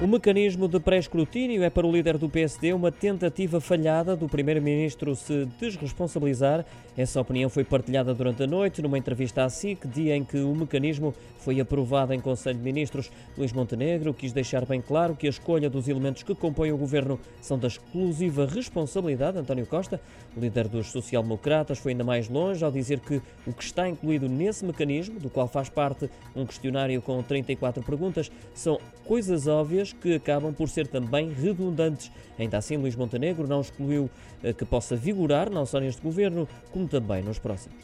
O mecanismo de pré-escrutínio é para o líder do PSD uma tentativa falhada do primeiro-ministro se desresponsabilizar. Essa opinião foi partilhada durante a noite numa entrevista à SIC, dia em que o mecanismo foi aprovado em Conselho de Ministros. Luís Montenegro quis deixar bem claro que a escolha dos elementos que compõem o governo são da exclusiva responsabilidade de António Costa. O líder dos social-democratas foi ainda mais longe ao dizer que o que está incluído nesse mecanismo, do qual faz parte um questionário com 34 perguntas, são coisas óbvias que acabam por ser também redundantes. Ainda assim, Luís Montenegro não excluiu eh, que possa vigorar não só neste governo, como também nos próximos.